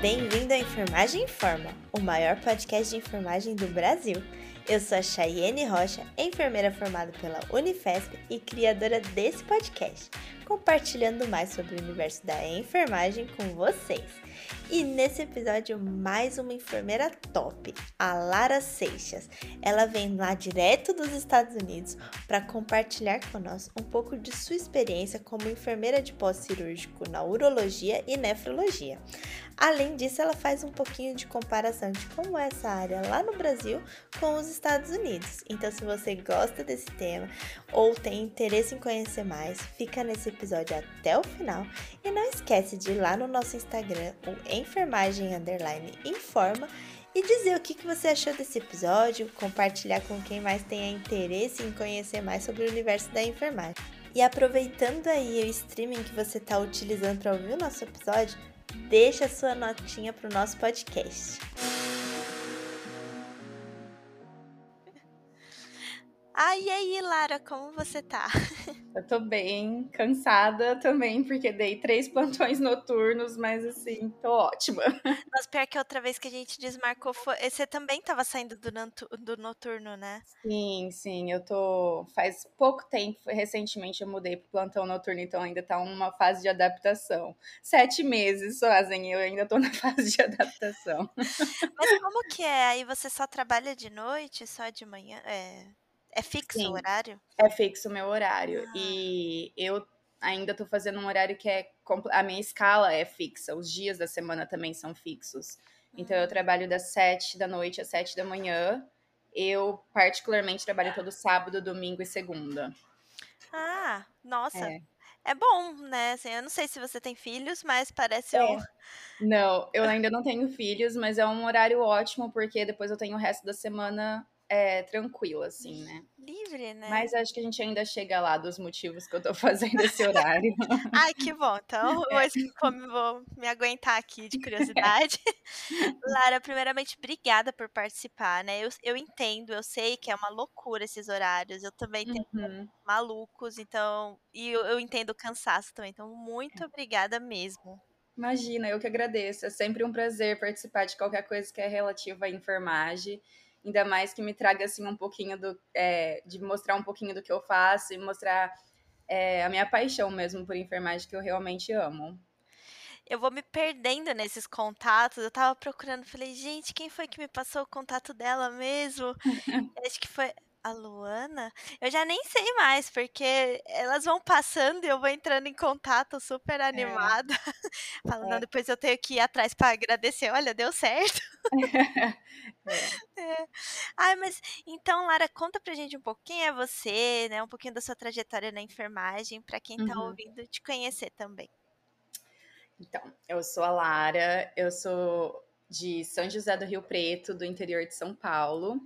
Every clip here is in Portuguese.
Bem-vindo à Enfermagem Informa, o maior podcast de enfermagem do Brasil. Eu sou a Chayenne Rocha, enfermeira formada pela Unifesp e criadora desse podcast, compartilhando mais sobre o universo da enfermagem com vocês. E nesse episódio, mais uma enfermeira top, a Lara Seixas. Ela vem lá direto dos Estados Unidos para compartilhar conosco um pouco de sua experiência como enfermeira de pós-cirúrgico na urologia e nefrologia. Além disso, ela faz um pouquinho de comparação de como é essa área lá no Brasil com os Estados Unidos. Então, se você gosta desse tema ou tem interesse em conhecer mais, fica nesse episódio até o final e não esquece de ir lá no nosso Instagram, o enfermagem underline informa e dizer o que, você achou desse episódio, compartilhar com quem mais tenha interesse em conhecer mais sobre o universo da enfermagem. E aproveitando aí o streaming que você está utilizando para ouvir o nosso episódio, deixa sua notinha para o nosso podcast. Ah, e aí, Lara, como você tá? Eu tô bem, cansada também, porque dei três plantões noturnos, mas assim, tô ótima. Mas pior que outra vez que a gente desmarcou, foi... você também tava saindo do, do noturno, né? Sim, sim, eu tô. Faz pouco tempo, recentemente eu mudei pro plantão noturno, então ainda tá uma fase de adaptação. Sete meses fazem, eu ainda tô na fase de adaptação. Mas como que é? Aí você só trabalha de noite, só de manhã? É. É fixo Sim, o horário? É fixo o meu horário. Ah. E eu ainda tô fazendo um horário que é. A minha escala é fixa, os dias da semana também são fixos. Então eu hum. trabalho das sete da noite às sete da manhã. Eu, particularmente, trabalho todo sábado, domingo e segunda. Ah, nossa. É. É bom, né? Assim, eu não sei se você tem filhos, mas parece é. um. Não, eu ainda não tenho filhos, mas é um horário ótimo, porque depois eu tenho o resto da semana é, tranquila, assim, né? Livre, né? Mas acho que a gente ainda chega lá dos motivos que eu tô fazendo esse horário. Ai, que bom. Então, é. hoje vou me aguentar aqui de curiosidade. Lara, primeiramente, obrigada por participar, né? Eu, eu entendo, eu sei que é uma loucura esses horários. Eu também tenho uhum. malucos, então. E eu, eu entendo o cansaço também. Então, muito obrigada mesmo. Imagina, eu que agradeço. É sempre um prazer participar de qualquer coisa que é relativa à enfermagem ainda mais que me traga assim um pouquinho do é, de mostrar um pouquinho do que eu faço e mostrar é, a minha paixão mesmo por enfermagem que eu realmente amo. Eu vou me perdendo nesses contatos. Eu tava procurando, falei, gente, quem foi que me passou o contato dela mesmo? Acho que foi a Luana, eu já nem sei mais, porque elas vão passando e eu vou entrando em contato super é. animada. É. Falando, é. depois eu tenho que ir atrás para agradecer. Olha, deu certo. é. É. Ai, mas então, Lara, conta pra gente um pouco quem é você, né? Um pouquinho da sua trajetória na enfermagem, para quem tá uhum. ouvindo te conhecer também. Então, eu sou a Lara, eu sou de São José do Rio Preto, do interior de São Paulo.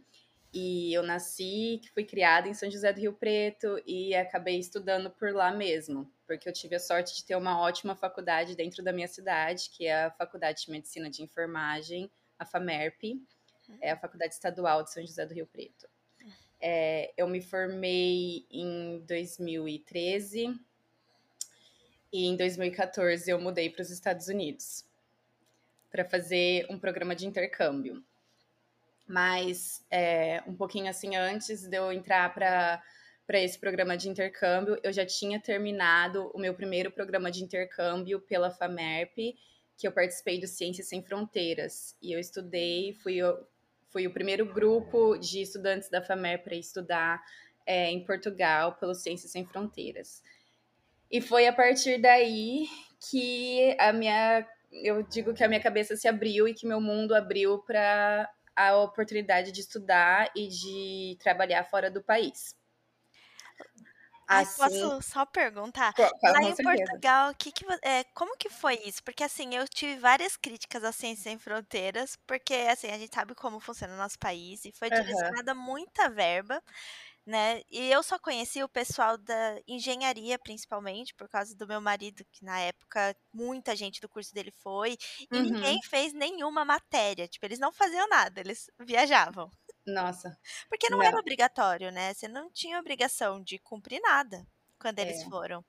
E eu nasci, fui criada em São José do Rio Preto e acabei estudando por lá mesmo, porque eu tive a sorte de ter uma ótima faculdade dentro da minha cidade, que é a Faculdade de Medicina de Enfermagem, a FAMERP, é a Faculdade Estadual de São José do Rio Preto. É, eu me formei em 2013 e em 2014 eu mudei para os Estados Unidos para fazer um programa de intercâmbio. Mas é, um pouquinho assim antes de eu entrar para para esse programa de intercâmbio, eu já tinha terminado o meu primeiro programa de intercâmbio pela FAMERP, que eu participei do Ciências Sem Fronteiras. E eu estudei, fui, fui o primeiro grupo de estudantes da FAMERP para estudar é, em Portugal pelo Ciências Sem Fronteiras. E foi a partir daí que a minha, eu digo que a minha cabeça se abriu e que meu mundo abriu para a oportunidade de estudar e de trabalhar fora do país. Assim, posso só perguntar? Lá em Portugal, que que, é, como que foi isso? Porque assim, eu tive várias críticas à Ciência Sem Fronteiras, porque assim, a gente sabe como funciona o nosso país e foi direcionada uhum. muita verba né? E eu só conheci o pessoal da engenharia, principalmente, por causa do meu marido, que na época muita gente do curso dele foi, e uhum. ninguém fez nenhuma matéria. Tipo, eles não faziam nada, eles viajavam. Nossa. Porque não, não. era obrigatório, né? Você não tinha obrigação de cumprir nada quando eles é. foram.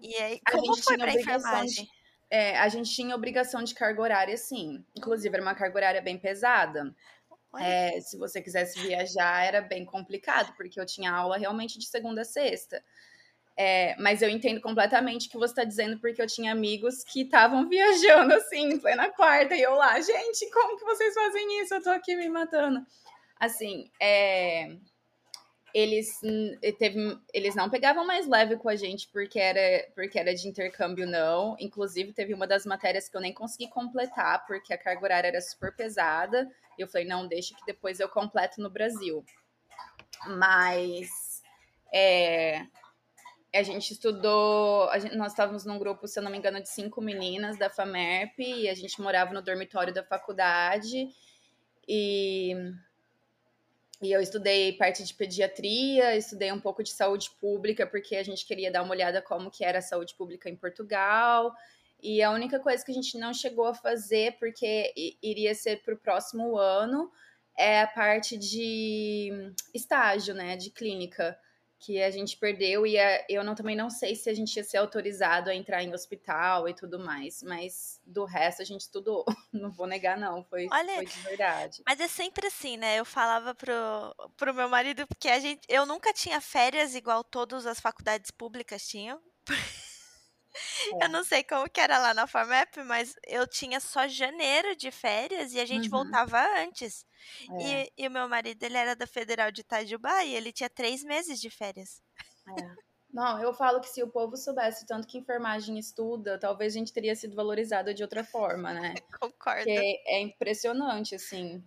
E aí, como foi pra enfermagem? De é, a gente tinha obrigação de carga horária, sim. Inclusive, era uma carga horária bem pesada. É, se você quisesse viajar, era bem complicado, porque eu tinha aula realmente de segunda a sexta. É, mas eu entendo completamente o que você está dizendo, porque eu tinha amigos que estavam viajando assim, foi na quarta, e eu lá, gente, como que vocês fazem isso? Eu tô aqui me matando. Assim, é, eles, teve, eles não pegavam mais leve com a gente porque era, porque era de intercâmbio, não. Inclusive, teve uma das matérias que eu nem consegui completar, porque a carga horária era super pesada. E eu falei, não, deixa que depois eu completo no Brasil. Mas é, a gente estudou. A gente, nós estávamos num grupo, se eu não me engano, de cinco meninas da FAMERP, e a gente morava no dormitório da faculdade. E, e eu estudei parte de pediatria, estudei um pouco de saúde pública, porque a gente queria dar uma olhada como que era a saúde pública em Portugal. E a única coisa que a gente não chegou a fazer, porque iria ser para o próximo ano, é a parte de estágio, né, de clínica que a gente perdeu e a, eu não, também não sei se a gente ia ser autorizado a entrar em hospital e tudo mais, mas do resto a gente estudou. Não vou negar, não, foi, Olha, foi de verdade. Mas é sempre assim, né? Eu falava pro, pro meu marido, porque a gente, eu nunca tinha férias igual todas as faculdades públicas tinham. É. Eu não sei como que era lá na FAMEP, mas eu tinha só janeiro de férias e a gente uhum. voltava antes. É. E, e, o meu marido, ele era da Federal de Itajubá e ele tinha três meses de férias. É. Não, eu falo que se o povo soubesse tanto que enfermagem estuda, talvez a gente teria sido valorizado de outra forma, né? Concordo. Porque é impressionante, assim.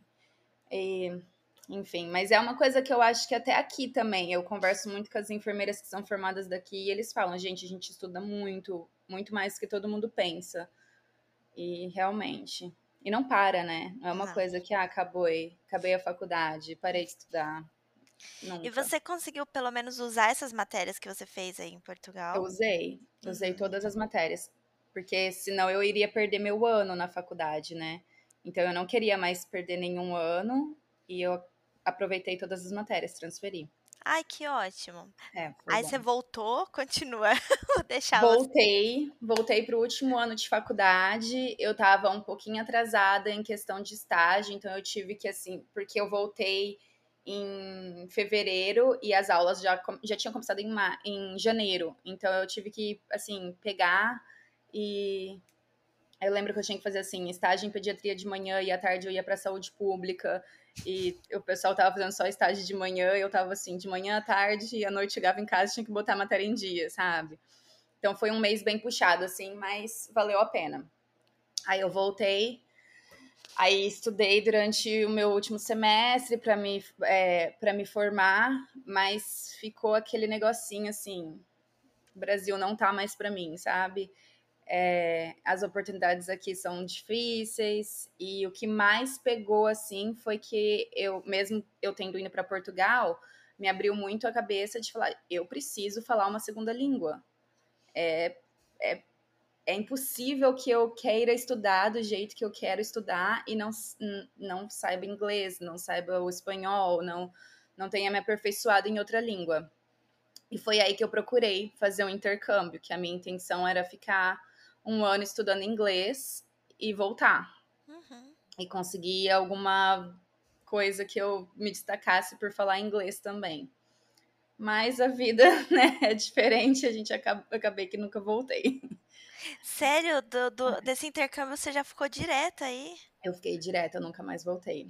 E enfim, mas é uma coisa que eu acho que até aqui também, eu converso muito com as enfermeiras que são formadas daqui e eles falam, gente, a gente estuda muito, muito mais do que todo mundo pensa. E realmente. E não para, né? Não é uma coisa que, ah, acabou, acabei a faculdade, parei de estudar. Nunca. E você conseguiu pelo menos usar essas matérias que você fez aí em Portugal? Eu usei, usei uhum. todas as matérias, porque senão eu iria perder meu ano na faculdade, né? Então eu não queria mais perder nenhum ano e eu aproveitei todas as matérias, transferi. Ai, que ótimo. É, Aí bom. você voltou, continua. deixar Voltei, voltei para o último ano de faculdade. Eu estava um pouquinho atrasada em questão de estágio, então eu tive que, assim, porque eu voltei em fevereiro e as aulas já, já tinham começado em, em janeiro. Então eu tive que, assim, pegar e. Eu lembro que eu tinha que fazer, assim, estágio em pediatria de manhã e à tarde eu ia para saúde pública. E o pessoal tava fazendo só estágio de manhã, eu tava assim, de manhã à tarde, e à noite chegava em casa tinha que botar a matéria em dia, sabe? Então foi um mês bem puxado, assim, mas valeu a pena. Aí eu voltei, aí estudei durante o meu último semestre para me, é, me formar, mas ficou aquele negocinho assim: o Brasil não tá mais para mim, sabe? É, as oportunidades aqui são difíceis e o que mais pegou assim foi que eu mesmo eu tendo ido para Portugal me abriu muito a cabeça de falar eu preciso falar uma segunda língua. É, é, é impossível que eu queira estudar do jeito que eu quero estudar e não, não saiba inglês não saiba o espanhol não não tenha me aperfeiçoado em outra língua. E foi aí que eu procurei fazer um intercâmbio que a minha intenção era ficar um ano estudando inglês e voltar. Uhum. E conseguir alguma coisa que eu me destacasse por falar inglês também. Mas a vida né, é diferente, a gente acaba, acabei que nunca voltei. Sério? Do, do, desse intercâmbio você já ficou direta aí? Eu fiquei direta, eu nunca mais voltei.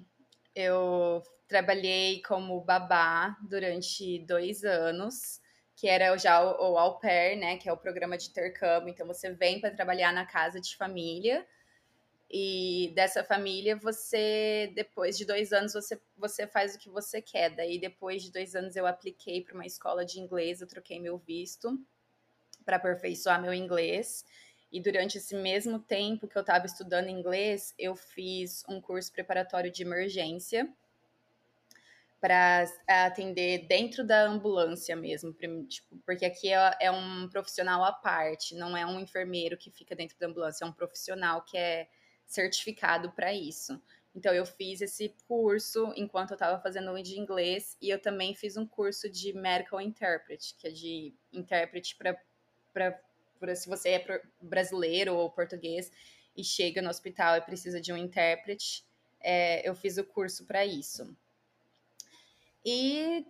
Eu trabalhei como babá durante dois anos que era já o, o au pair, né, que é o programa de intercâmbio. Então você vem para trabalhar na casa de família e dessa família você depois de dois anos você você faz o que você quer. Daí depois de dois anos eu apliquei para uma escola de inglês, eu troquei meu visto para aperfeiçoar meu inglês. E durante esse mesmo tempo que eu estava estudando inglês, eu fiz um curso preparatório de emergência para atender dentro da ambulância mesmo, tipo, porque aqui é, é, um profissional à parte, não é um enfermeiro que fica dentro da ambulância, é um profissional que é certificado para isso. Então eu fiz esse curso enquanto eu estava fazendo um de inglês e eu também fiz um curso de medical interpret, que é de intérprete para se você é brasileiro ou português e chega no hospital e precisa de um intérprete, é, eu fiz o curso para isso. E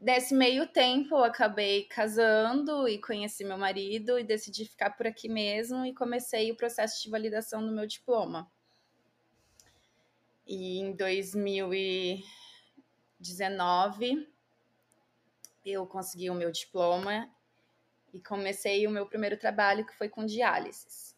nesse meio tempo eu acabei casando e conheci meu marido e decidi ficar por aqui mesmo e comecei o processo de validação do meu diploma. E em 2019 eu consegui o meu diploma e comecei o meu primeiro trabalho que foi com diálise.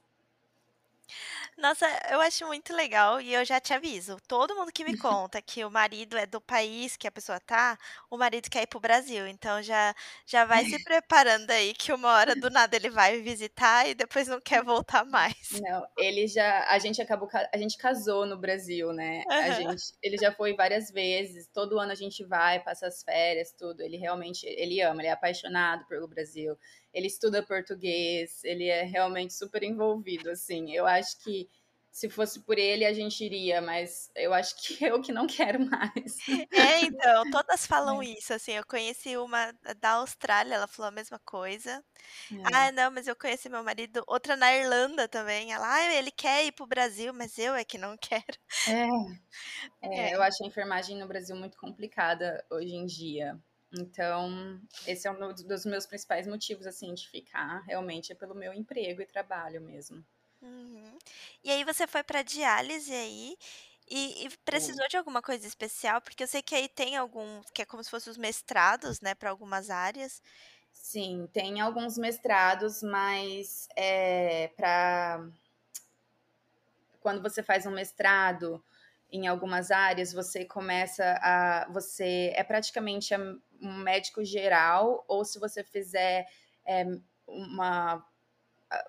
Nossa, eu acho muito legal e eu já te aviso. Todo mundo que me conta que o marido é do país que a pessoa tá, o marido quer ir pro Brasil. Então já já vai se preparando aí que uma hora do nada ele vai visitar e depois não quer voltar mais. Não, ele já a gente acabou a gente casou no Brasil, né? Uhum. A gente ele já foi várias vezes. Todo ano a gente vai, passa as férias, tudo. Ele realmente ele ama, ele é apaixonado pelo Brasil ele estuda português, ele é realmente super envolvido, assim. Eu acho que se fosse por ele, a gente iria, mas eu acho que eu que não quero mais. É, então, todas falam é. isso, assim, eu conheci uma da Austrália, ela falou a mesma coisa. É. Ah, não, mas eu conheci meu marido, outra na Irlanda também, ela, ah, ele quer ir pro Brasil, mas eu é que não quero. É, é, é. eu acho a enfermagem no Brasil muito complicada hoje em dia. Então, esse é um dos meus principais motivos, assim, de ficar realmente é pelo meu emprego e trabalho mesmo. Uhum. E aí você foi para diálise aí e, e precisou de alguma coisa especial? Porque eu sei que aí tem algum, que é como se fossem os mestrados, né, para algumas áreas. Sim, tem alguns mestrados, mas é, para quando você faz um mestrado em algumas áreas, você começa a. Você é praticamente um médico geral, ou se você fizer é, uma.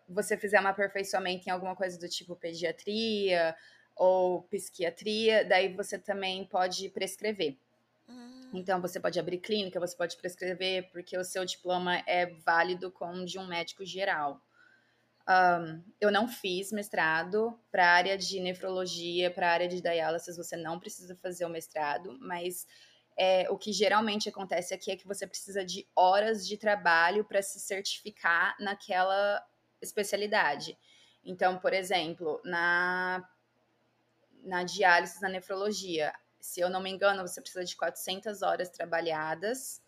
Você fizer um aperfeiçoamento em alguma coisa do tipo pediatria ou psiquiatria, daí você também pode prescrever. Hum. Então, você pode abrir clínica, você pode prescrever, porque o seu diploma é válido como de um médico geral. Um, eu não fiz mestrado para a área de nefrologia, para a área de diálise, você não precisa fazer o mestrado, mas é, o que geralmente acontece aqui é que você precisa de horas de trabalho para se certificar naquela especialidade. Então, por exemplo, na, na diálise, na nefrologia, se eu não me engano, você precisa de 400 horas trabalhadas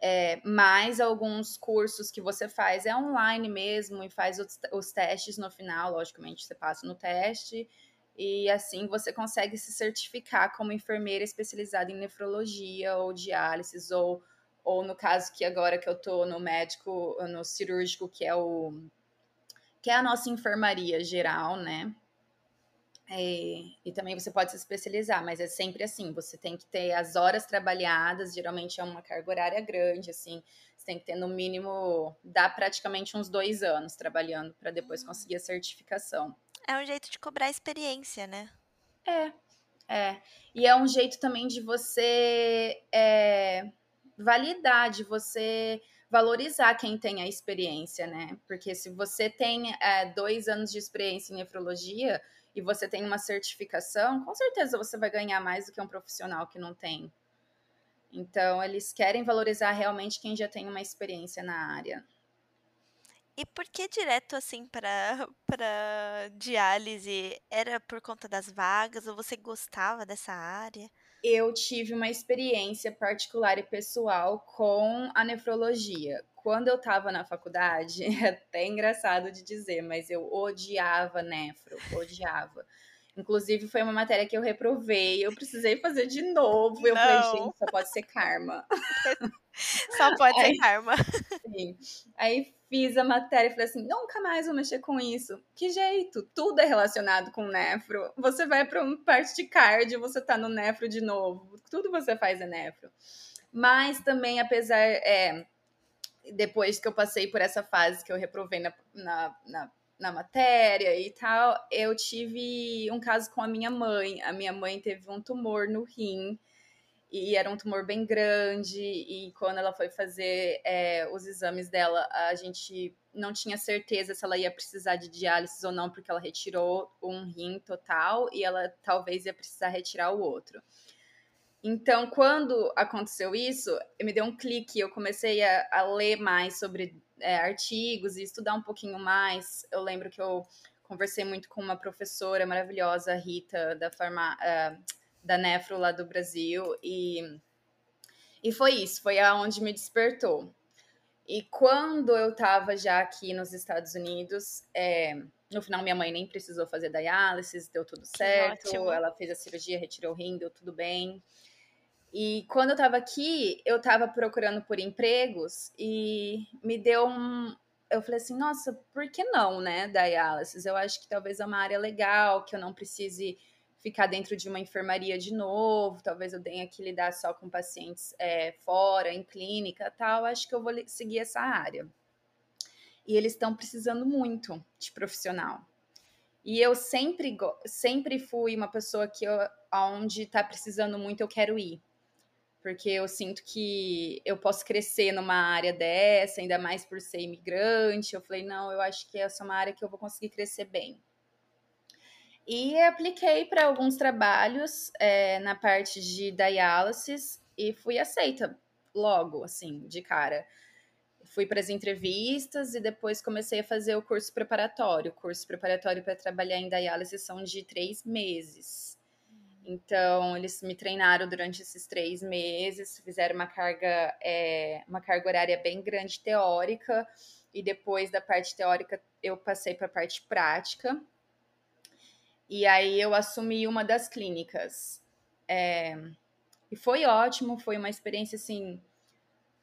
é, mais alguns cursos que você faz é online mesmo e faz os, os testes no final, logicamente você passa no teste e assim você consegue se certificar como enfermeira especializada em nefrologia ou diálise ou ou no caso que agora que eu tô no médico, no cirúrgico, que é o que é a nossa enfermaria geral, né? É, e também você pode se especializar, mas é sempre assim, você tem que ter as horas trabalhadas, geralmente é uma carga horária grande, assim, você tem que ter no mínimo, dá praticamente uns dois anos trabalhando para depois conseguir a certificação. É um jeito de cobrar experiência, né? É, é. E é um jeito também de você é, validar, de você valorizar quem tem a experiência, né? Porque se você tem é, dois anos de experiência em nefrologia, e você tem uma certificação, com certeza você vai ganhar mais do que um profissional que não tem. Então, eles querem valorizar realmente quem já tem uma experiência na área. E por que direto assim para para diálise? Era por conta das vagas ou você gostava dessa área? Eu tive uma experiência particular e pessoal com a nefrologia quando eu estava na faculdade, é até engraçado de dizer, mas eu odiava nefro, odiava. Inclusive, foi uma matéria que eu reprovei, eu precisei fazer de novo. Eu Não. falei, gente, só pode ser karma. Só pode Aí, ser karma. Sim. Aí fiz a matéria e falei assim: nunca mais vou mexer com isso. Que jeito? Tudo é relacionado com nefro. Você vai para uma parte de cardio, você tá no nefro de novo. Tudo você faz é nefro. Mas também, apesar. É, depois que eu passei por essa fase que eu reprovei na, na, na, na, matéria e tal, eu tive um caso com a minha mãe. A minha mãe teve um tumor no rim e era um tumor bem grande. E quando ela foi fazer é, os exames dela, a gente não tinha certeza se ela ia precisar de diálise ou não, porque ela retirou um rim total e ela talvez ia precisar retirar o outro. Então, quando aconteceu isso, me deu um clique, eu comecei a, a ler mais sobre é, artigos e estudar um pouquinho mais. Eu lembro que eu conversei muito com uma professora maravilhosa, Rita, da, farma, uh, da Nefro lá do Brasil, e, e foi isso, foi aonde me despertou. E quando eu estava já aqui nos Estados Unidos, é, no final minha mãe nem precisou fazer diálise, deu tudo certo, ela fez a cirurgia, retirou o rim, deu tudo bem. E quando eu estava aqui, eu estava procurando por empregos e me deu um. Eu falei assim, nossa, por que não, né? Diálisis. Eu acho que talvez é uma área legal, que eu não precise ficar dentro de uma enfermaria de novo, talvez eu tenha que lidar só com pacientes é, fora, em clínica tal. Acho que eu vou seguir essa área. E eles estão precisando muito de profissional. E eu sempre, sempre fui uma pessoa que eu, onde está precisando muito, eu quero ir porque eu sinto que eu posso crescer numa área dessa, ainda mais por ser imigrante. Eu falei, não, eu acho que essa é uma área que eu vou conseguir crescer bem. E apliquei para alguns trabalhos é, na parte de diálisis e fui aceita logo, assim, de cara. Fui para as entrevistas e depois comecei a fazer o curso preparatório. O curso preparatório para trabalhar em diálise são de três meses. Então, eles me treinaram durante esses três meses, fizeram uma carga, é, uma carga horária bem grande teórica, e depois da parte teórica eu passei para a parte prática. E aí eu assumi uma das clínicas. É, e foi ótimo, foi uma experiência assim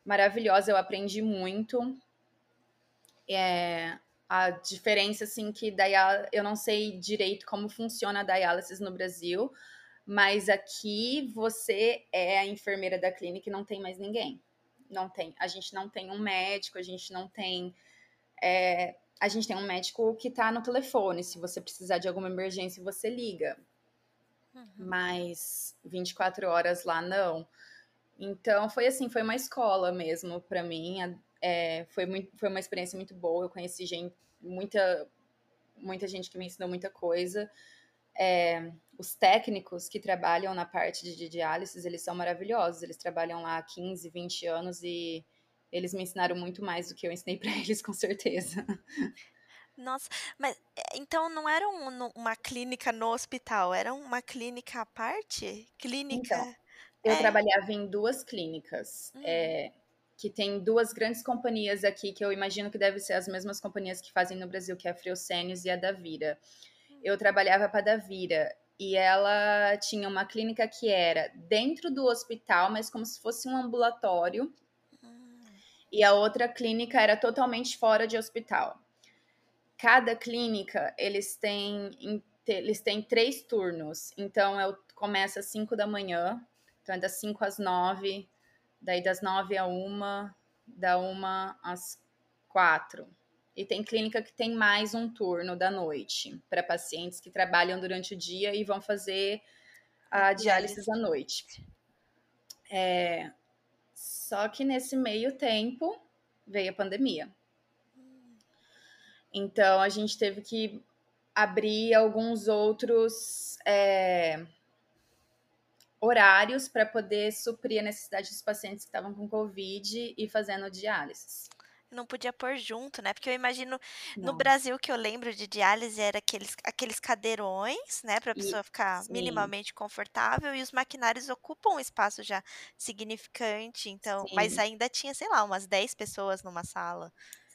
maravilhosa, eu aprendi muito. É, a diferença assim que daí eu não sei direito como funciona a diálise no Brasil, mas aqui você é a enfermeira da clínica e não tem mais ninguém. Não tem. A gente não tem um médico, a gente não tem. É, a gente tem um médico que está no telefone. Se você precisar de alguma emergência, você liga. Uhum. Mas 24 horas lá não. Então foi assim, foi uma escola mesmo para mim. É, foi, muito, foi uma experiência muito boa. Eu conheci gente, muita, muita gente que me ensinou muita coisa. É, os técnicos que trabalham na parte de diálise, eles são maravilhosos. Eles trabalham lá há 15, 20 anos e eles me ensinaram muito mais do que eu ensinei para eles, com certeza. Nossa, mas é, então não era um, uma clínica no hospital, era uma clínica à parte? Clínica. Então, eu é. trabalhava em duas clínicas. Hum. É, que tem duas grandes companhias aqui que eu imagino que devem ser as mesmas companhias que fazem no Brasil, que é a Friocênios e a Davira. Hum. Eu trabalhava para a Davira e ela tinha uma clínica que era dentro do hospital, mas como se fosse um ambulatório. E a outra clínica era totalmente fora de hospital. Cada clínica, eles têm, eles têm três turnos. Então, eu começo às 5 da manhã, então é das 5 às 9, daí das 9 a 1, da 1 às 4. E tem clínica que tem mais um turno da noite para pacientes que trabalham durante o dia e vão fazer a diálise à noite. É, só que nesse meio tempo veio a pandemia. Então a gente teve que abrir alguns outros é, horários para poder suprir a necessidade dos pacientes que estavam com Covid e fazendo diálise não podia pôr junto, né? Porque eu imagino no Brasil que eu lembro de diálise era aqueles, aqueles cadeirões, né, para a pessoa ficar sim. minimamente confortável e os maquinários ocupam um espaço já significante, então, sim. mas ainda tinha, sei lá, umas 10 pessoas numa sala.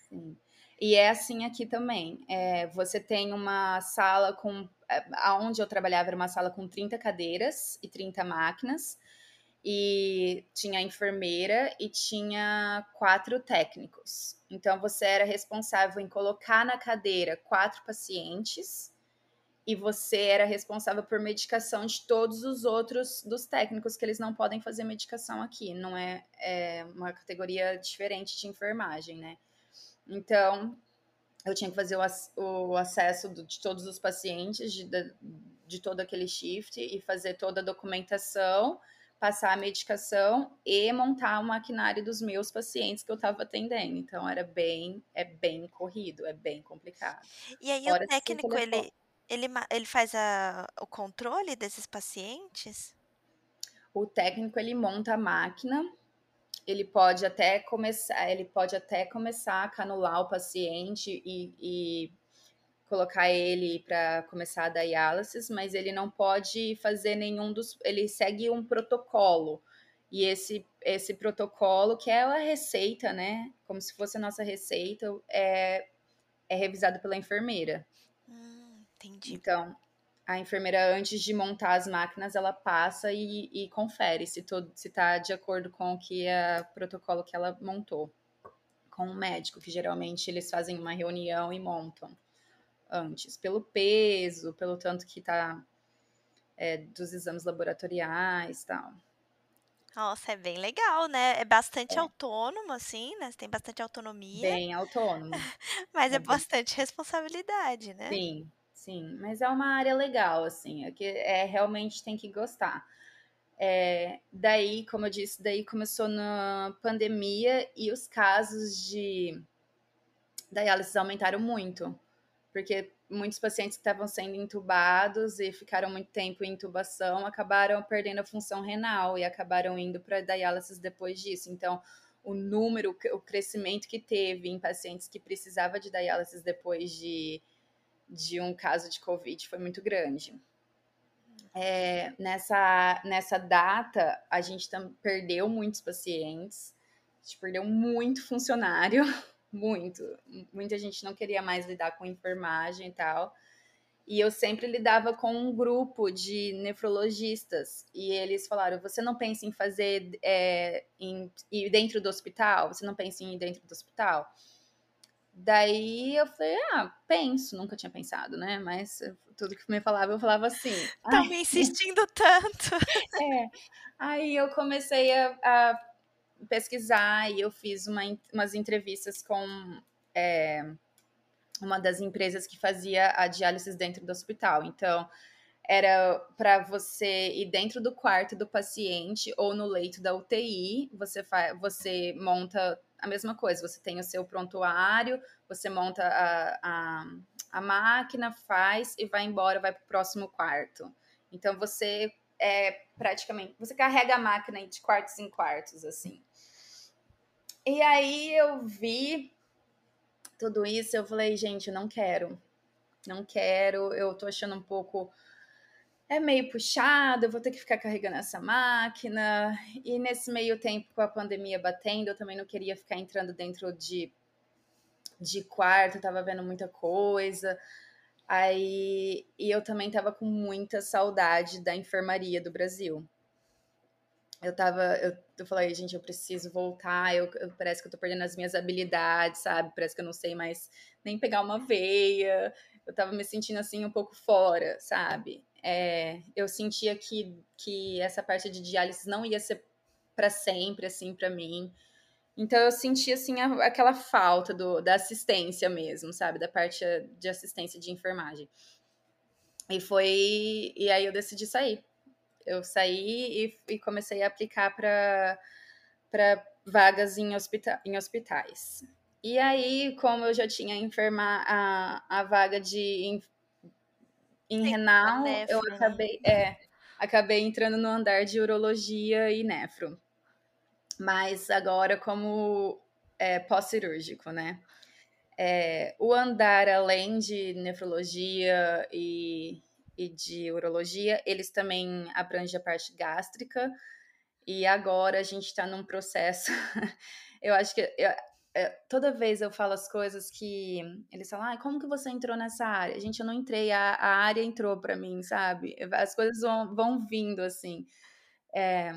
Sim. E é assim aqui também. É, você tem uma sala com. É, aonde eu trabalhava era uma sala com 30 cadeiras e 30 máquinas e tinha a enfermeira e tinha quatro técnicos. Então você era responsável em colocar na cadeira quatro pacientes e você era responsável por medicação de todos os outros dos técnicos que eles não podem fazer medicação aqui. Não é, é uma categoria diferente de enfermagem, né? Então eu tinha que fazer o, o acesso do, de todos os pacientes de, de, de todo aquele shift e fazer toda a documentação passar a medicação e montar o maquinário dos meus pacientes que eu estava atendendo. Então era bem, é bem corrido, é bem complicado. E aí Fora o técnico ele, ele, ele faz a, o controle desses pacientes? O técnico ele monta a máquina ele pode até começar, ele pode até começar a canular o paciente e, e colocar ele para começar a diálise, mas ele não pode fazer nenhum dos. Ele segue um protocolo. E esse, esse protocolo, que é a receita, né? Como se fosse a nossa receita, é, é revisado pela enfermeira. Hum, entendi. Então, a enfermeira, antes de montar as máquinas, ela passa e, e confere se está de acordo com o que é o protocolo que ela montou com o médico, que geralmente eles fazem uma reunião e montam antes, pelo peso, pelo tanto que está é, dos exames laboratoriais tal. Nossa, é bem legal, né? É bastante é. autônomo, assim, né? Você tem bastante autonomia. Bem autônomo. Mas é, é bastante responsabilidade, né? Sim, sim. Mas é uma área legal, assim, é que é, realmente tem que gostar. É, daí, como eu disse, daí começou na pandemia e os casos de diálise aumentaram muito, porque muitos pacientes que estavam sendo intubados e ficaram muito tempo em intubação acabaram perdendo a função renal e acabaram indo para diálise depois disso. Então, o número, o crescimento que teve em pacientes que precisava de diálise depois de, de um caso de Covid foi muito grande. É, nessa, nessa data, a gente perdeu muitos pacientes, a gente perdeu muito funcionário, muito. Muita gente não queria mais lidar com enfermagem e tal. E eu sempre lidava com um grupo de nefrologistas. E eles falaram: você não pensa em fazer é, em, ir dentro do hospital? Você não pensa em ir dentro do hospital? Daí eu falei, ah, penso, nunca tinha pensado, né? Mas tudo que me falava, eu falava assim. Tá me insistindo tanto. É. Aí eu comecei a, a pesquisar e eu fiz uma, umas entrevistas com é, uma das empresas que fazia a diálise dentro do hospital. Então, era para você ir dentro do quarto do paciente ou no leito da UTI, você, você monta a mesma coisa, você tem o seu prontuário, você monta a, a, a máquina, faz e vai embora, vai para o próximo quarto. Então você é praticamente, você carrega a máquina de quartos em quartos, assim. E aí eu vi tudo isso, eu falei, gente, eu não quero. Não quero, eu tô achando um pouco é meio puxado, eu vou ter que ficar carregando essa máquina. E nesse meio tempo, com a pandemia batendo, eu também não queria ficar entrando dentro de, de quarto, tava vendo muita coisa. Aí, e eu também tava com muita saudade da enfermaria do Brasil. Eu tava, eu, eu falei, gente, eu preciso voltar, eu, eu, parece que eu tô perdendo as minhas habilidades, sabe? Parece que eu não sei mais nem pegar uma veia. Eu tava me sentindo assim um pouco fora, sabe? É, eu sentia que, que essa parte de diálise não ia ser para sempre, assim, para mim. Então eu sentia assim a, aquela falta do, da assistência mesmo, sabe, da parte de assistência de enfermagem. E foi e aí eu decidi sair. Eu saí e, e comecei a aplicar para vagas em, hospita em hospitais. E aí, como eu já tinha enfermar a, a vaga de em renal, eu né? acabei, é, acabei entrando no andar de urologia e nefro. Mas agora como é, pós-cirúrgico, né? É, o andar, além de nefrologia e, e de urologia, eles também abrangem a parte gástrica. E agora a gente está num processo. eu acho que eu, é, toda vez eu falo as coisas que eles falam, ah, como que você entrou nessa área? Gente, eu não entrei, a, a área entrou para mim, sabe? As coisas vão, vão vindo assim. É,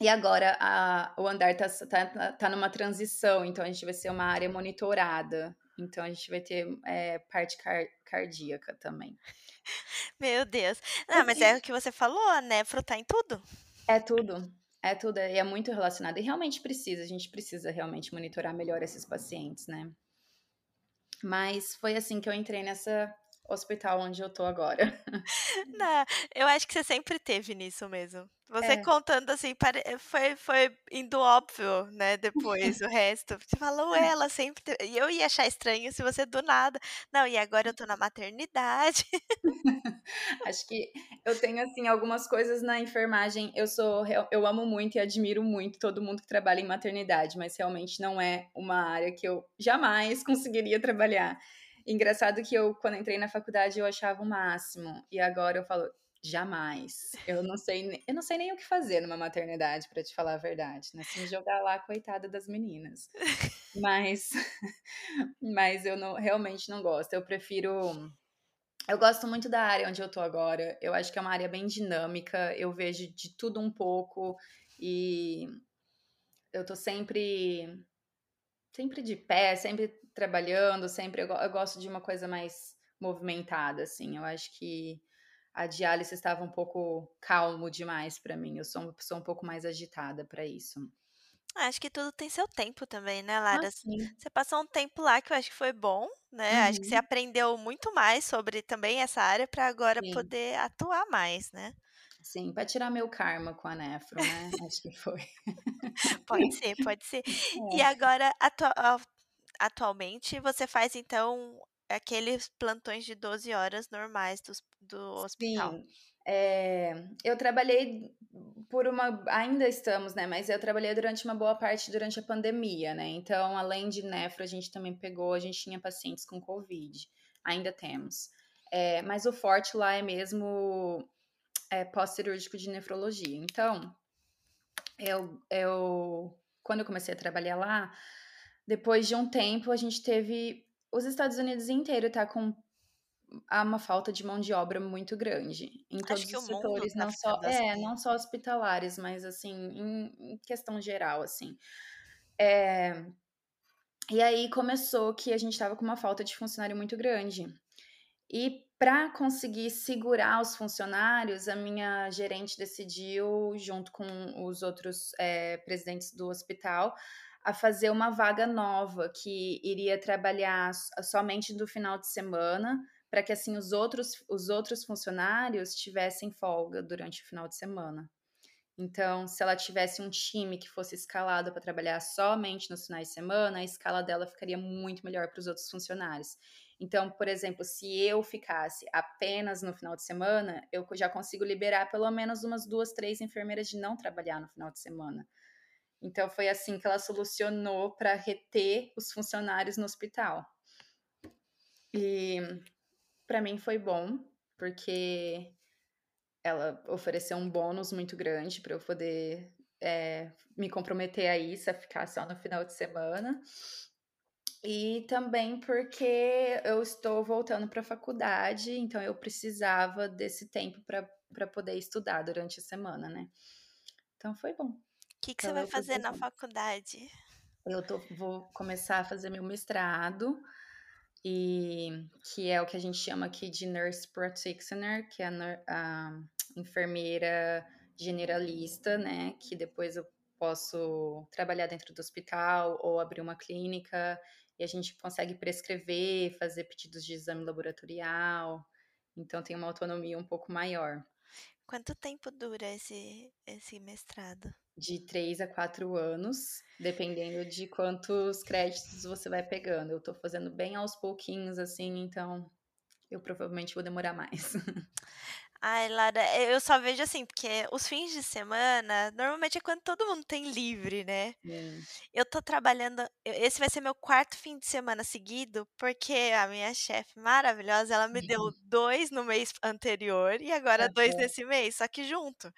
e agora a, o andar tá, tá, tá numa transição, então a gente vai ser uma área monitorada. Então a gente vai ter é, parte car cardíaca também. Meu Deus. Não, mas é o que você falou, nefro tá em tudo. É tudo. É tudo, e é muito relacionado. E realmente precisa, a gente precisa realmente monitorar melhor esses pacientes, né? Mas foi assim que eu entrei nessa hospital onde eu tô agora. Não, eu acho que você sempre teve nisso mesmo. Você É. contando assim, foi foi indo óbvio, né, depois o resto. Você falou: "Ué, ela sempre te" e eu ia achar estranho se você do nada: "Não, e agora eu tô na maternidade". Acho que eu tenho, assim, algumas coisas na enfermagem, eu sou eu amo muito e admiro muito todo mundo que trabalha em maternidade, mas realmente não é uma área que eu jamais conseguiria trabalhar. Engraçado que eu, quando entrei na faculdade, eu achava o máximo, e agora eu falo: "Jamais". Eu não sei eu não sei nem o que fazer numa maternidade, pra te falar a verdade, né, se me jogar lá, coitada das meninas. Mas mas eu não realmente não gosto, eu prefiro eu gosto muito da área onde eu tô agora, eu acho que é uma área bem dinâmica, eu vejo de tudo um pouco, e eu tô sempre sempre de pé, sempre trabalhando, sempre eu eu gosto de uma coisa mais movimentada, assim, eu acho que a diálise estava um pouco calmo demais pra mim, eu sou uma pessoa um pouco mais agitada pra isso. Acho que tudo tem seu tempo também, né, Ah, Lara. sim. Você passou um tempo lá que eu acho que foi bom, né, acho que você Uhum. aprendeu muito mais sobre também essa área pra agora Sim. poder atuar mais, né. Sim, pra tirar meu karma com a nefro, né, acho que foi. Pode ser, pode ser. E É. agora atua a atualmente você faz então aqueles plantões de 12 horas normais dos do hospital? Sim, eh, eu trabalhei por uma ainda estamos, né, mas eu trabalhei durante uma boa parte durante a pandemia, né, então além de nefro a gente também pegou a gente tinha pacientes com covid, ainda temos. Eh, mas o forte lá é mesmo, eh, pós-cirúrgico de nefrologia, então, eu eu quando eu comecei a trabalhar lá, depois de um tempo a gente teve os Estados Unidos inteiro tá com uma falta de mão de obra muito grande, em todos os setores, tá não só é, assim. não só hospitalares, mas assim, em em questão geral, assim. Eh, e aí começou que a gente estava com uma falta de funcionário muito grande. E pra conseguir segurar os funcionários, a minha gerente decidiu, junto com os outros, eh, presidentes do hospital, a fazer uma vaga nova, que iria trabalhar so somente do final de semana, pra que assim os outros os outros funcionários tivessem folga durante o final de semana. Então, se ela tivesse um time que fosse escalado pra trabalhar somente nos finais de semana, a escala dela ficaria muito melhor para os outros funcionários. Então, por exemplo, se eu ficasse apenas no final de semana, eu já consigo liberar pelo menos umas 2, 3 enfermeiras de não trabalhar no final de semana. Então foi assim que ela solucionou pra reter os funcionários no hospital. E pra mim foi bom, porque ela ofereceu um bônus muito grande pra eu poder, eh, me comprometer a isso, a ficar só no final de semana. E também porque eu estou voltando pra faculdade, então eu precisava desse tempo pra poder estudar durante a semana, né. Então foi bom. Que que você Então vai eu tô fazer na faculdade? Eu tô vou começar a fazer meu mestrado, e que é o que a gente chama aqui de Nurse Practitioner, que é a a enfermeira generalista, né, que depois eu posso trabalhar dentro do hospital ou abrir uma clínica, e a gente consegue prescrever, fazer pedidos de exame laboratorial, então tem uma autonomia um pouco maior. Quanto tempo dura esse esse mestrado? De 3 a 4 anos, dependendo de quantos créditos você vai pegando, eu tô fazendo bem aos pouquinhos, assim, então eu provavelmente vou demorar mais. Ai, Lara, e eu só vejo assim, porque os fins de semana, normalmente é quando todo mundo tem livre, né. Sim. Eu tô trabalhando esse vai ser meu 4º fim de semana seguido, porque a minha chefe maravilhosa, ela me deu 2 no mês anterior e agora 2 Aham. nesse mês, só que junto.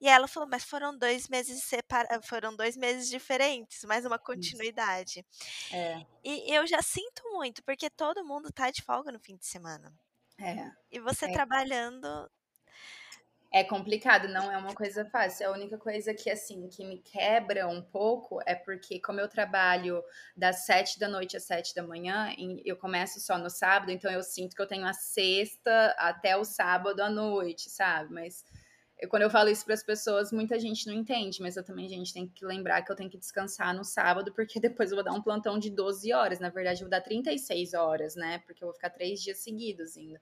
E ela falou: "Mas foram 2 meses separa foram 2 meses diferentes, mas uma continuidade". É. E eu já sinto muito, porque todo mundo tá de folga no fim de semana. É, E você é. trabalhando É complicado, não é uma coisa fácil, a única coisa que, assim, que me quebra um pouco, é porque como eu trabalho das 19h às 7h, em eu começo só no sábado, então eu sinto que eu tenho a sexta até o sábado à noite, sabe, mas eu, quando eu falo isso para as pessoas, muita gente não entende, mas eu também, gente, tem que lembrar que eu tenho que descansar no sábado, porque depois eu vou dar um plantão de 12 horas. Na verdade, eu vou dar 36 horas, né? Porque eu vou ficar três dias seguidos ainda.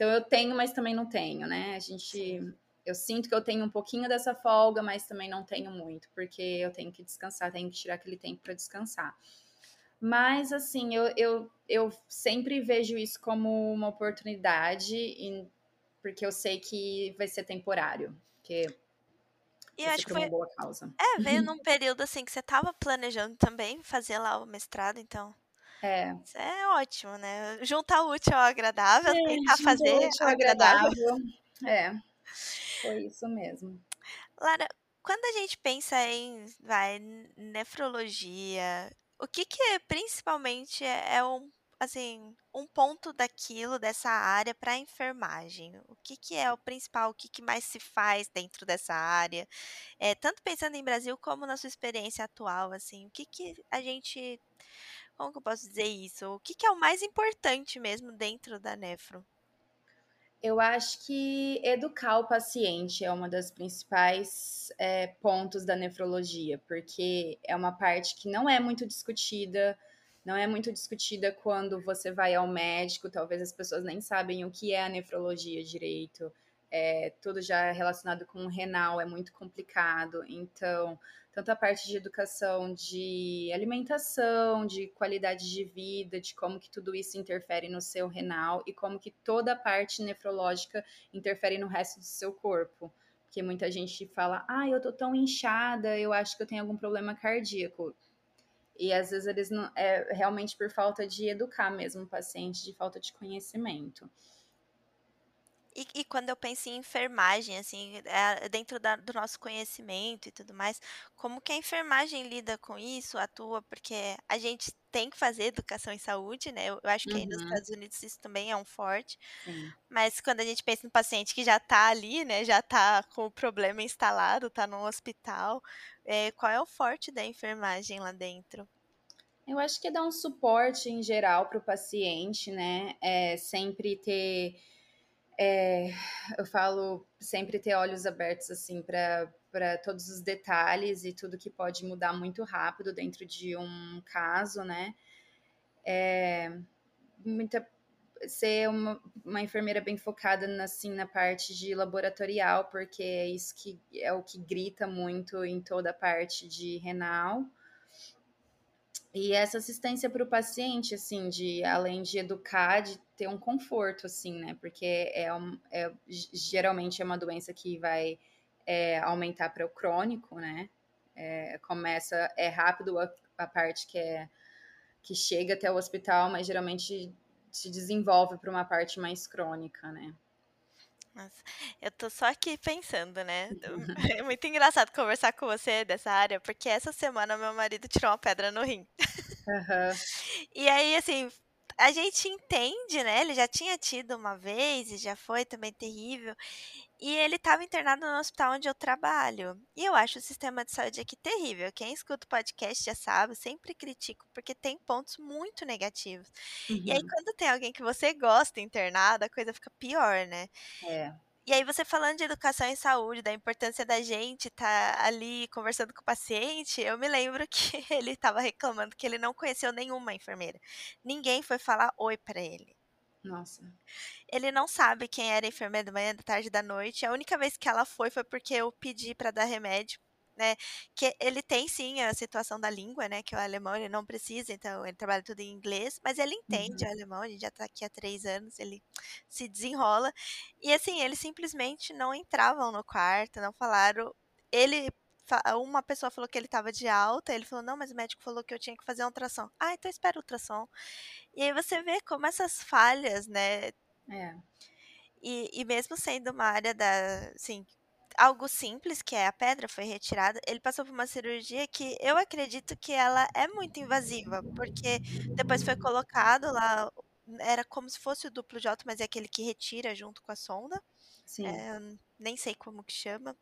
Então eu tenho, mas também não tenho, né? A gente. Eu sinto que eu tenho um pouquinho dessa folga, mas também não tenho muito, porque eu tenho que descansar, tenho que tirar aquele tempo para descansar. Mas, assim, eu, eu, eu sempre vejo isso como uma oportunidade, porque eu sei que vai ser temporário. Porque e eu acho que foi uma boa causa. É, veio num período assim que você estava planejando também fazer lá o mestrado, então. É. Isso é ótimo, né? Juntar o útil ao agradável, é, tentar fazer o útil agradável. agradável. É. Foi isso mesmo. Lara, quando a gente pensa em vai, nefrologia, o que que é, principalmente é, é um assim, um ponto daquilo, dessa área para a enfermagem? O que que é o principal, o que que mais se faz dentro dessa área? É, tanto pensando em Brasil como na sua experiência atual, assim, o que que a gente como que eu posso dizer isso? O que que é o mais importante mesmo dentro da nefro? Eu acho que educar o paciente é uma das principais é, pontos da nefrologia, porque é uma parte que não é muito discutida, não é muito discutida quando você vai ao médico, talvez as pessoas nem sabem o que é a nefrologia direito, é, tudo já relacionado com o renal é muito complicado, então tanto a parte de educação de alimentação, de qualidade de vida, de como que tudo isso interfere no seu renal e como que toda a parte nefrológica interfere no resto do seu corpo. Porque muita gente fala, ah, eu tô tão inchada, eu acho que eu tenho algum problema cardíaco. E às vezes eles não. É realmente por falta de educar mesmo o paciente, de falta de conhecimento. E, e, quando eu penso em enfermagem, assim, é dentro da, do nosso conhecimento e tudo mais, como que a enfermagem lida com isso, atua? Porque a gente tem que fazer educação em saúde, né? Eu, eu acho que uhum. aí nos Estados Unidos isso também é um forte. Sim. Mas quando a gente pensa no paciente que já está ali, né? Já está com o problema instalado, está no hospital, é, qual é o forte da enfermagem lá dentro? Eu acho que é dar um suporte em geral para o paciente, né? É sempre ter é, eu falo sempre ter olhos abertos assim para todos os detalhes e tudo que pode mudar muito rápido dentro de um caso, né? É, muita ser uma, uma enfermeira bem focada na, assim, na parte de laboratorial, porque é isso que é o que grita muito em toda a parte de renal. E essa assistência para o paciente, assim, de além de educar, de ter um conforto, assim, né? Porque é, um, é geralmente é uma doença que vai é, aumentar para o crônico, né? É, começa, é rápido a, a, parte que é que chega até o hospital, mas geralmente se desenvolve para uma parte mais crônica, né? Nossa, eu tô só aqui pensando, né? É muito engraçado conversar com você dessa área, porque essa semana meu marido tirou uma pedra no rim. Uhum. E aí, assim, a gente entende, né? Ele já tinha tido uma vez e já foi também terrível. E ele estava internado no hospital onde eu trabalho. E eu acho o sistema de saúde aqui terrível. Quem escuta o podcast já sabe, sempre critico, porque tem pontos muito negativos. Uhum. E aí, uhum. quando tem alguém que você gosta internado, a coisa fica pior, né? É. E aí, você falando de educação em saúde, da importância da gente estar tá ali conversando com o paciente, eu me lembro que ele estava reclamando que ele não conheceu nenhuma enfermeira. Ninguém foi falar oi para ele. Nossa. Ele não sabe quem era a enfermeira da manhã, da tarde, da noite. A única vez que ela foi foi porque eu pedi para dar remédio, né? Que ele tem sim a situação da língua, né? Que o alemão ele não precisa, então ele trabalha tudo em inglês, mas ele entende uhum. o alemão. Gente já tá aqui há três anos, ele se desenrola. E assim, eles simplesmente não entravam no quarto, não falaram. Ele uma pessoa falou que ele estava de alta, ele falou, não, mas o médico falou que eu tinha que fazer uma ultrassom. Ah, então espera o ultrassom. E aí você vê como essas falhas, né? É. E, e mesmo sendo uma área da, assim, algo simples, que é a pedra foi retirada, ele passou por uma cirurgia que eu acredito que ela é muito invasiva, porque depois foi colocado lá, era como se fosse o duplo de alto, mas é aquele que retira junto com a sonda. Sim. É, nem sei como que chama.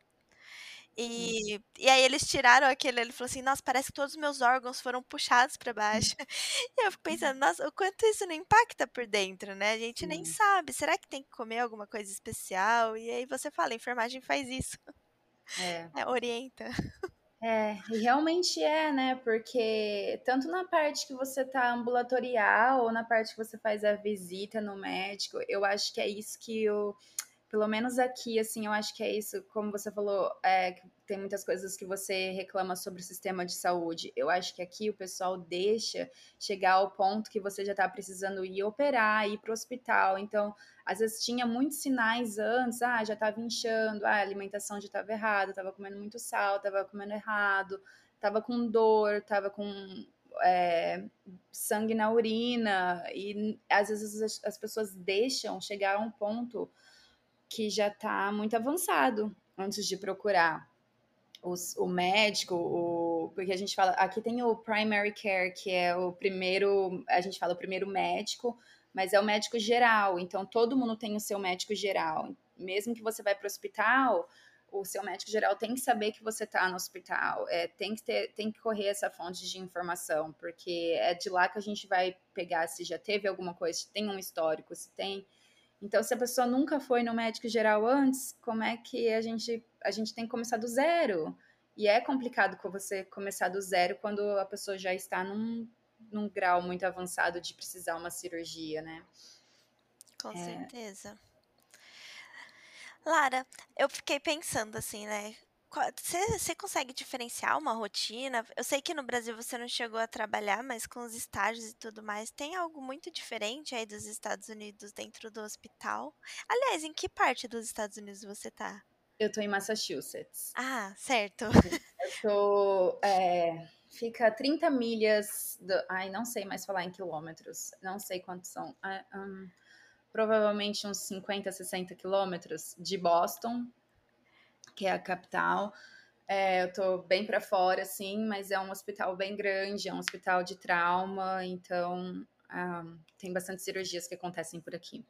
E, e aí eles tiraram aquele, ele falou assim, nossa, parece que todos os meus órgãos foram puxados para baixo. E eu fico pensando, nossa, o quanto isso não impacta por dentro, né? A gente nem sabe. Será que tem que comer alguma coisa especial? E aí você fala, a enfermagem faz isso. É. é orienta. É, e realmente é, né? Porque tanto na parte que você tá ambulatorial ou na parte que você faz a visita no médico, eu acho que é isso que eu pelo menos aqui, assim, eu acho que é isso, como você falou, é, tem muitas coisas que você reclama sobre o sistema de saúde. Eu acho que aqui o pessoal deixa chegar ao ponto que você já está precisando ir operar, ir para o hospital. Então, às vezes tinha muitos sinais antes, ah, já estava inchando, ah, a alimentação já estava errada, estava comendo muito sal, estava comendo errado, estava com dor, estava com é, sangue na urina, e às vezes as, as pessoas deixam chegar a um ponto que já está muito avançado antes de procurar os, o médico, o, porque a gente fala, aqui tem o primary care, que é o primeiro, a gente fala o primeiro médico, mas é o médico geral, então todo mundo tem o seu médico geral. Mesmo que você vai para o hospital, o seu médico geral tem que saber que você está no hospital, é, tem, que ter, tem que correr essa fonte de informação, porque é de lá que a gente vai pegar se já teve alguma coisa, se tem um histórico, se tem então, se a pessoa nunca foi no médico geral antes, como é que a gente a gente tem que começar do zero? E é complicado com você começar do zero quando a pessoa já está num, num grau muito avançado de precisar uma cirurgia, né? Com é... certeza. Lara, eu fiquei pensando assim, né? Você consegue diferenciar uma rotina? Eu sei que no Brasil você não chegou a trabalhar, mas com os estágios e tudo mais, tem algo muito diferente aí dos Estados Unidos dentro do hospital? Aliás, em que parte dos Estados Unidos você tá? Eu tô em Massachusetts. Ah, certo. Eu tô. É, fica 30 milhas. Do, ai, não sei mais falar em quilômetros. Não sei quantos são. um, provavelmente uns 50, 60 quilômetros de Boston que é a capital. É, eu tô bem para fora, assim, mas é um hospital bem grande, é um hospital de trauma, então um, tem bastante cirurgias que acontecem por aqui.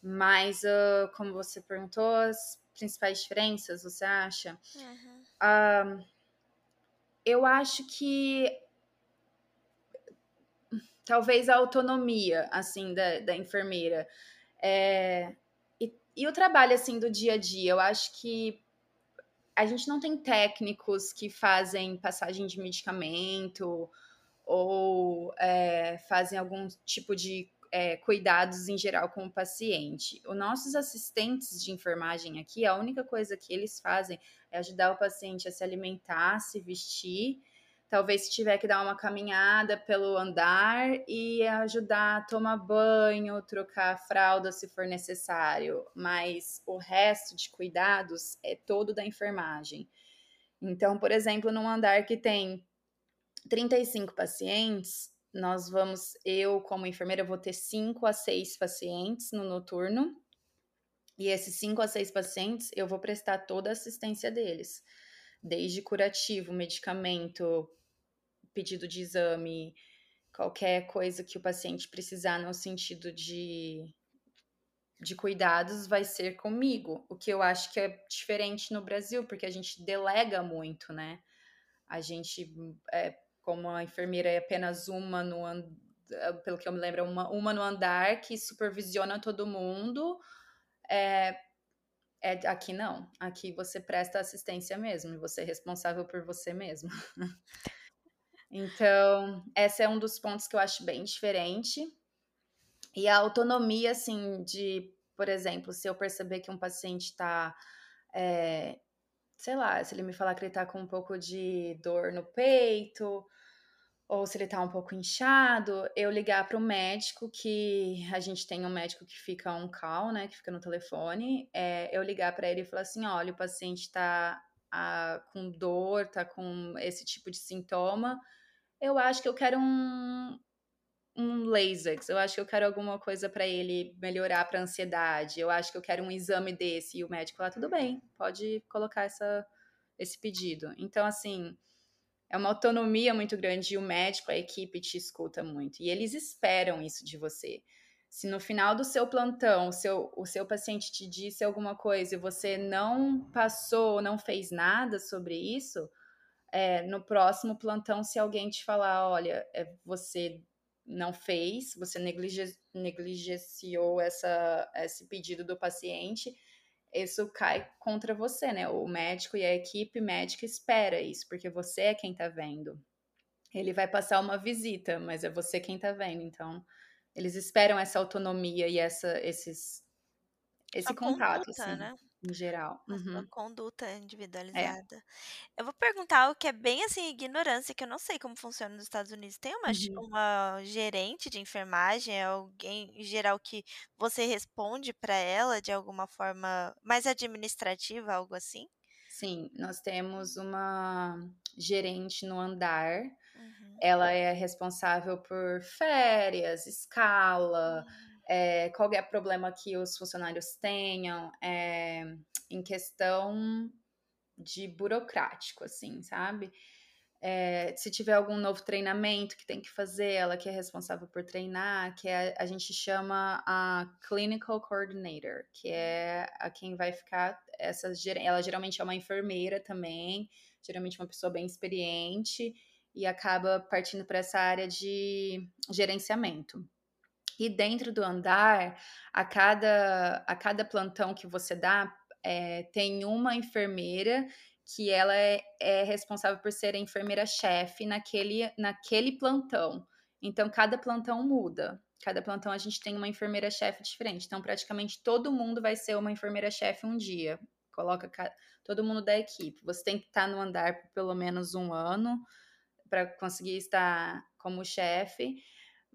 Mas, uh, como você perguntou, as principais diferenças, você acha? Uhum. Uh, eu acho que talvez a autonomia, assim, da, da enfermeira. É, e, e o trabalho, assim, do dia a dia. Eu acho que a gente não tem técnicos que fazem passagem de medicamento ou é, fazem algum tipo de é, cuidados em geral com o paciente. Os nossos assistentes de enfermagem aqui, a única coisa que eles fazem é ajudar o paciente a se alimentar, se vestir talvez se tiver que dar uma caminhada pelo andar e ajudar a tomar banho, trocar a fralda se for necessário, mas o resto de cuidados é todo da enfermagem. Então, por exemplo, num andar que tem 35 pacientes, nós vamos, eu como enfermeira vou ter 5 a 6 pacientes no noturno, e esses 5 a 6 pacientes eu vou prestar toda a assistência deles. Desde curativo, medicamento, pedido de exame, qualquer coisa que o paciente precisar no sentido de, de cuidados vai ser comigo. O que eu acho que é diferente no Brasil, porque a gente delega muito, né? A gente, é, como a enfermeira é apenas uma no pelo que eu me lembro, é uma, uma no andar que supervisiona todo mundo. É, é, aqui não. Aqui você presta assistência mesmo, você é responsável por você mesmo. Então, esse é um dos pontos que eu acho bem diferente. E a autonomia, assim, de, por exemplo, se eu perceber que um paciente está, é, sei lá, se ele me falar que ele está com um pouco de dor no peito, ou se ele está um pouco inchado, eu ligar para o médico, que a gente tem um médico que fica um call, né, que fica no telefone, é, eu ligar para ele e falar assim, olha, o paciente está ah, com dor, está com esse tipo de sintoma, eu acho que eu quero um, um Lasix, eu acho que eu quero alguma coisa para ele melhorar para ansiedade, eu acho que eu quero um exame desse. E o médico lá, tudo bem, pode colocar essa, esse pedido. Então, assim, é uma autonomia muito grande e o médico, a equipe te escuta muito. E eles esperam isso de você. Se no final do seu plantão o seu, o seu paciente te disse alguma coisa e você não passou, não fez nada sobre isso, é, no próximo plantão, se alguém te falar, olha, é, você não fez, você negligenciou essa, esse pedido do paciente, isso cai contra você, né? O médico e a equipe médica espera isso, porque você é quem tá vendo. Ele vai passar uma visita, mas é você quem tá vendo. Então, eles esperam essa autonomia e essa, esses, esse a contato, conduta, assim. Né? Em geral. A sua uhum. conduta é. individualizada. É. Eu vou perguntar algo que é bem assim, ignorância, que eu não sei como funciona nos Estados Unidos. Tem uma, uhum. uma gerente de enfermagem, alguém em geral que você responde para ela de alguma forma mais administrativa, algo assim? Sim, nós temos uma gerente no andar. Uhum. Ela é responsável por férias, escala. É, qualquer problema que os funcionários tenham é, em questão de burocrático, assim, sabe? É, se tiver algum novo treinamento que tem que fazer, ela que é responsável por treinar, que é, a gente chama a Clinical Coordinator, que é a quem vai ficar, essa, ela geralmente é uma enfermeira também, geralmente uma pessoa bem experiente, e acaba partindo para essa área de gerenciamento. E dentro do andar, a cada, a cada plantão que você dá, é, tem uma enfermeira que ela é, é responsável por ser a enfermeira-chefe naquele, naquele plantão. Então, cada plantão muda. Cada plantão a gente tem uma enfermeira-chefe diferente. Então, praticamente todo mundo vai ser uma enfermeira-chefe um dia. Coloca todo mundo da equipe. Você tem que estar no andar por pelo menos um ano para conseguir estar como chefe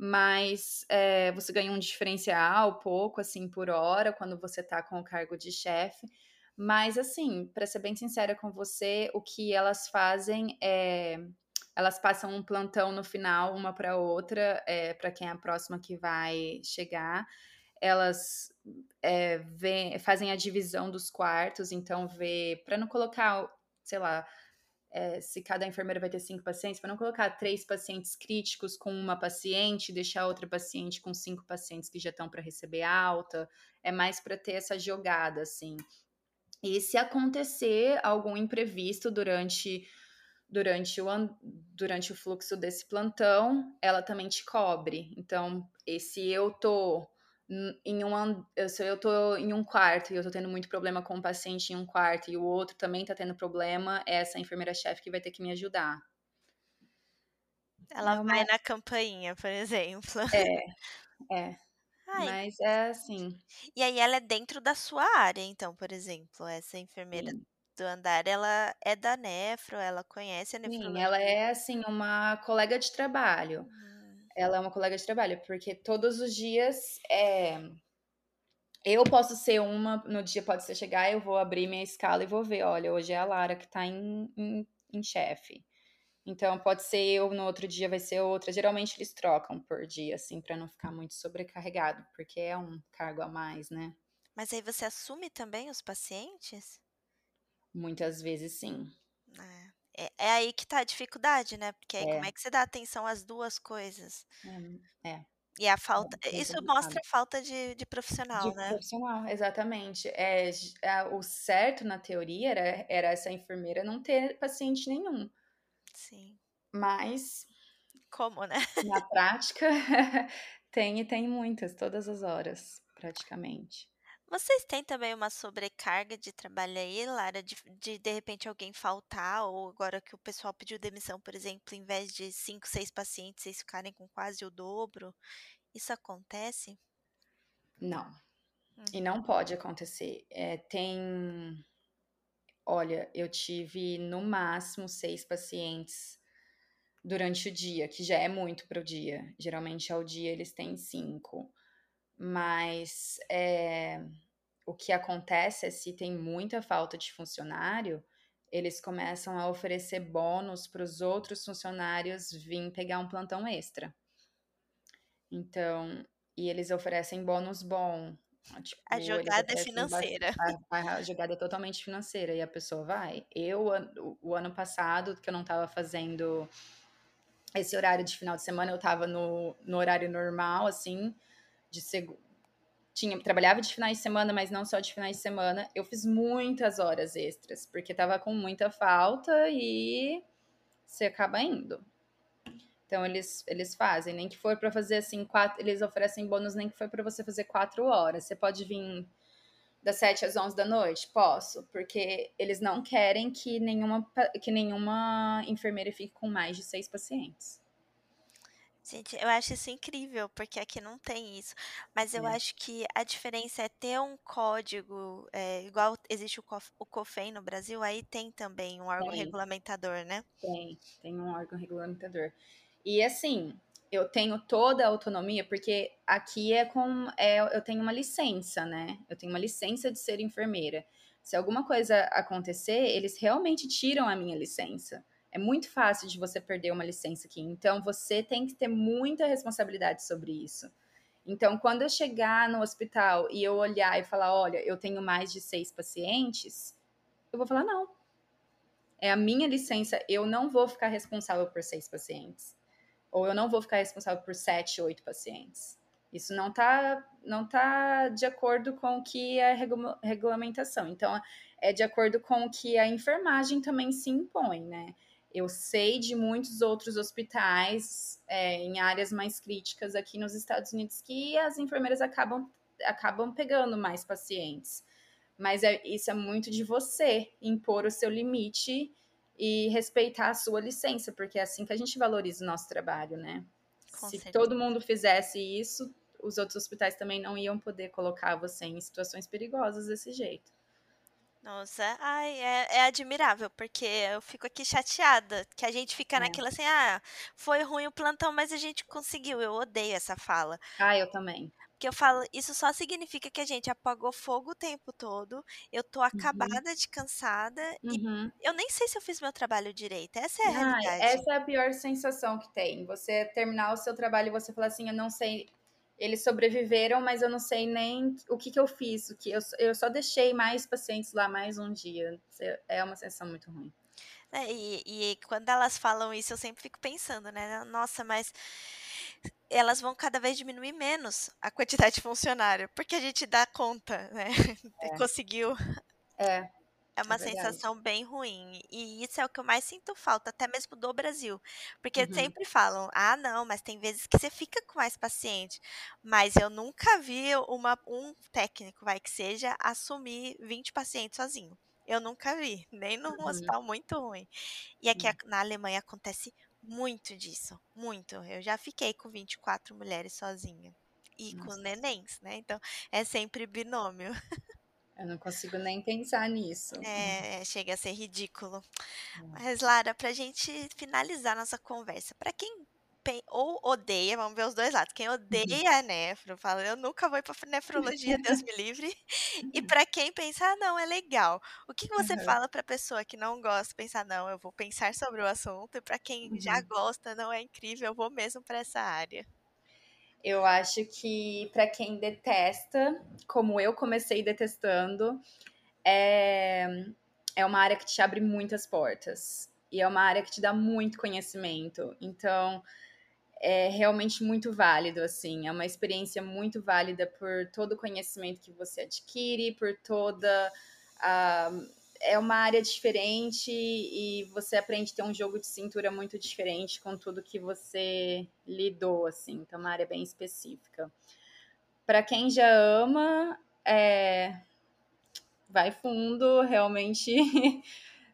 mas é, você ganha um diferencial pouco, assim, por hora, quando você tá com o cargo de chefe. Mas, assim, para ser bem sincera com você, o que elas fazem é. Elas passam um plantão no final, uma para outra, é, para quem é a próxima que vai chegar. Elas é, vê, fazem a divisão dos quartos, então vê, para não colocar, sei lá, é, se cada enfermeira vai ter cinco pacientes, para não colocar três pacientes críticos com uma paciente, deixar outra paciente com cinco pacientes que já estão para receber alta, é mais para ter essa jogada, assim. E se acontecer algum imprevisto durante durante o, durante o fluxo desse plantão, ela também te cobre. Então, se eu tô em um se eu tô em um quarto e eu tô tendo muito problema com um paciente em um quarto e o outro também tá tendo problema, é essa enfermeira-chefe que vai ter que me ajudar. Ela é uma... vai na campainha, por exemplo. É, é. Ai. Mas é assim. E aí ela é dentro da sua área, então, por exemplo, essa enfermeira Sim. do andar, ela é da nefro, ela conhece a nefrologia. Sim, ela é assim uma colega de trabalho. Uhum. Ela é uma colega de trabalho, porque todos os dias é, eu posso ser uma, no dia pode ser chegar, eu vou abrir minha escala e vou ver, olha, hoje é a Lara que tá em, em, em chefe. Então pode ser eu, no outro dia vai ser outra. Geralmente eles trocam por dia, assim, para não ficar muito sobrecarregado, porque é um cargo a mais, né? Mas aí você assume também os pacientes? Muitas vezes sim. É. É, é aí que tá a dificuldade, né? Porque aí como é. é que você dá atenção às duas coisas? É. é. E a falta. É, isso mostra falta de, de profissional, de né? Profissional, exatamente. É, é, o certo na teoria era, era essa enfermeira não ter paciente nenhum. Sim. Mas. Como, né? Na prática, tem e tem muitas, todas as horas, praticamente. Vocês têm também uma sobrecarga de trabalho aí, Lara, de, de de repente alguém faltar, ou agora que o pessoal pediu demissão, por exemplo, em vez de cinco, seis pacientes, vocês ficarem com quase o dobro? Isso acontece? Não. Hum. E não pode acontecer. É, tem. Olha, eu tive no máximo seis pacientes durante o dia, que já é muito para o dia. Geralmente ao dia eles têm cinco. Mas é, o que acontece é se tem muita falta de funcionário, eles começam a oferecer bônus para os outros funcionários vir pegar um plantão extra. Então, e eles oferecem bônus bom. Tipo, a jogada é financeira. A, a, jogada é totalmente financeira e a pessoa vai. Eu, o, o ano passado, que eu não estava fazendo esse horário de final de semana, eu estava no, no horário normal, assim, de segunda. Tinha, trabalhava de finais de semana, mas não só de finais de semana. Eu fiz muitas horas extras, porque tava com muita falta e você acaba indo. Então eles, eles fazem, nem que for para fazer assim, quatro, eles oferecem bônus nem que for para você fazer quatro horas. Você pode vir das 7 às 11 da noite? Posso, porque eles não querem que nenhuma, que nenhuma enfermeira fique com mais de seis pacientes. Gente, eu acho isso incrível, porque aqui não tem isso. Mas eu é. acho que a diferença é ter um código, é, igual existe o, COF, o COFEM no Brasil, aí tem também um órgão tem. regulamentador, né? Tem, tem um órgão regulamentador. E assim, eu tenho toda a autonomia, porque aqui é com. É, eu tenho uma licença, né? Eu tenho uma licença de ser enfermeira. Se alguma coisa acontecer, eles realmente tiram a minha licença. É muito fácil de você perder uma licença aqui. Então, você tem que ter muita responsabilidade sobre isso. Então, quando eu chegar no hospital e eu olhar e falar: olha, eu tenho mais de seis pacientes, eu vou falar: não. É a minha licença, eu não vou ficar responsável por seis pacientes ou eu não vou ficar responsável por sete, oito pacientes. Isso não está não tá de acordo com o que é regulamentação. Então, é de acordo com o que a enfermagem também se impõe, né? Eu sei de muitos outros hospitais é, em áreas mais críticas aqui nos Estados Unidos que as enfermeiras acabam, acabam pegando mais pacientes. Mas é, isso é muito de você impor o seu limite e respeitar a sua licença, porque é assim que a gente valoriza o nosso trabalho, né? Com Se certeza. todo mundo fizesse isso, os outros hospitais também não iam poder colocar você em situações perigosas desse jeito. Nossa, ai, é, é admirável, porque eu fico aqui chateada, que a gente fica é. naquilo assim, ah, foi ruim o plantão, mas a gente conseguiu. Eu odeio essa fala. Ah, eu também. Porque eu falo, isso só significa que a gente apagou fogo o tempo todo, eu tô uhum. acabada uhum. de cansada uhum. e eu nem sei se eu fiz meu trabalho direito. Essa é a ah, realidade. Essa é a pior sensação que tem. Você terminar o seu trabalho e você falar assim, eu não sei, eles sobreviveram, mas eu não sei nem o que, que eu fiz, o que eu, eu só deixei mais pacientes lá mais um dia. É uma sensação muito ruim. É, e, e quando elas falam isso, eu sempre fico pensando, né? Nossa, mas elas vão cada vez diminuir menos a quantidade de funcionário, porque a gente dá conta, né? É. Conseguiu. É. É uma é sensação bem ruim. E isso é o que eu mais sinto falta, até mesmo do Brasil. Porque uhum. sempre falam, ah, não, mas tem vezes que você fica com mais paciente. Mas eu nunca vi uma, um técnico, vai que seja, assumir 20 pacientes sozinho. Eu nunca vi, nem num uhum. hospital muito ruim. E aqui uhum. na Alemanha acontece muito disso, muito. Eu já fiquei com 24 mulheres sozinha. E Nossa. com nenéns, né? Então é sempre binômio. Eu não consigo nem pensar nisso. É, chega a ser ridículo. É. Mas, Lara, pra gente finalizar nossa conversa, para quem ou odeia, vamos ver os dois lados. Quem odeia a nefro, fala, eu nunca vou para nefrologia, Deus me livre. E para quem pensa, ah, não, é legal. O que, que você uhum. fala para pessoa que não gosta, pensar, não, eu vou pensar sobre o assunto. E para quem uhum. já gosta, não é incrível, eu vou mesmo para essa área. Eu acho que para quem detesta, como eu comecei detestando, é, é uma área que te abre muitas portas. E é uma área que te dá muito conhecimento. Então, é realmente muito válido, assim. É uma experiência muito válida por todo o conhecimento que você adquire, por toda a. É uma área diferente e você aprende a ter um jogo de cintura muito diferente com tudo que você lidou, assim. Então, é uma área bem específica. Para quem já ama, é... vai fundo, realmente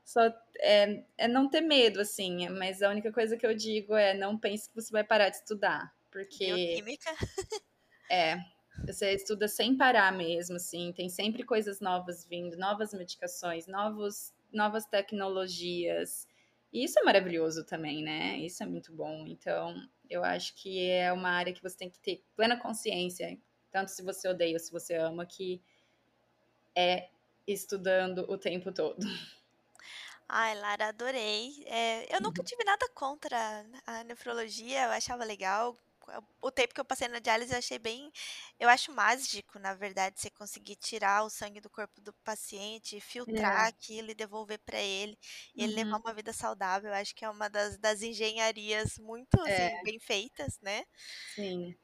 só é, é não ter medo, assim, mas a única coisa que eu digo é não pense que você vai parar de estudar, porque... Bioquímica? é, você estuda sem parar mesmo, assim, tem sempre coisas novas vindo, novas medicações, novos, novas tecnologias, e isso é maravilhoso também, né? Isso é muito bom, então eu acho que é uma área que você tem que ter plena consciência, tanto se você odeia ou se você ama, que é estudando o tempo todo. Ai, Lara, adorei. É, eu nunca uhum. tive nada contra a nefrologia, eu achava legal. O tempo que eu passei na diálise eu achei bem. Eu acho mágico, na verdade, você conseguir tirar o sangue do corpo do paciente, filtrar É. aquilo e devolver para ele, e ele levar Uhum. uma vida saudável. Eu acho que é uma das, das engenharias muito É. assim, bem feitas, né? Sim.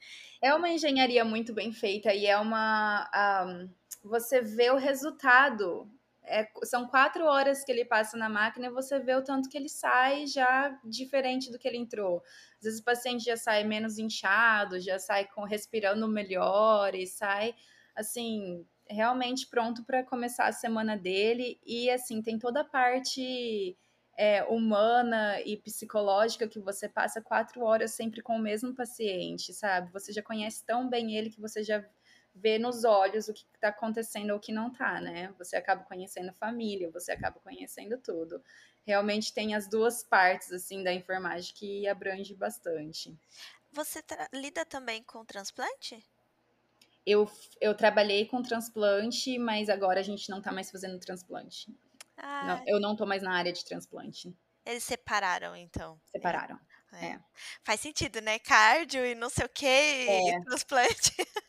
É uma engenharia muito bem feita e é uma. ah, você vê o resultado. É, são quatro horas que ele passa na máquina e você vê o tanto que ele sai já diferente do que ele entrou. Às vezes o paciente já sai menos inchado, já sai com respirando melhor e sai assim realmente pronto para começar a semana dele e assim tem toda a parte é, humana e psicológica que você passa quatro horas sempre com o mesmo paciente, sabe? Você já conhece tão bem ele que você já vê nos olhos o que está acontecendo ou o que não está, né? Você acaba conhecendo a família, você acaba conhecendo tudo. Realmente tem as duas partes assim da enfermagem que abrange bastante. Você lida também com transplante? Eu, eu trabalhei com transplante, mas agora a gente não está mais fazendo transplante. Ah, Não, eu não tô mais na área de transplante. eles separaram, então. Separaram. É. É. Faz sentido, né? Cardio e não sei o que, É. e transplante.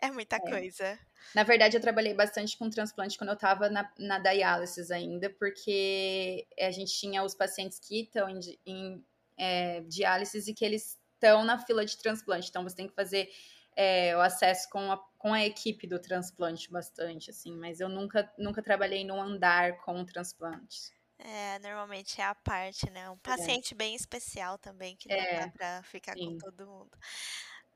é muita É. coisa. Na verdade, eu trabalhei bastante com transplante quando eu estava na, na diálisis ainda, porque a gente tinha os pacientes que estão em, em é, diálisis e que eles estão na fila de transplante. Então, você tem que fazer é, o acesso com a, com a equipe do transplante bastante, assim. Mas eu nunca, nunca trabalhei num andar com transplantes. É, normalmente é a parte, né? Um paciente bem especial também, que não É, dá pra ficar com sim. todo mundo.